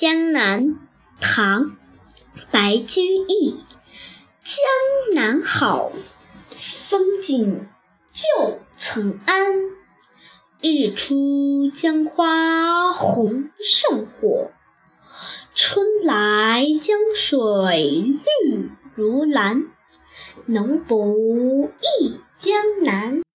江南唐白居易。江南好风景旧曾谙日出江花红胜火。春来江水绿如蓝。能不忆江南。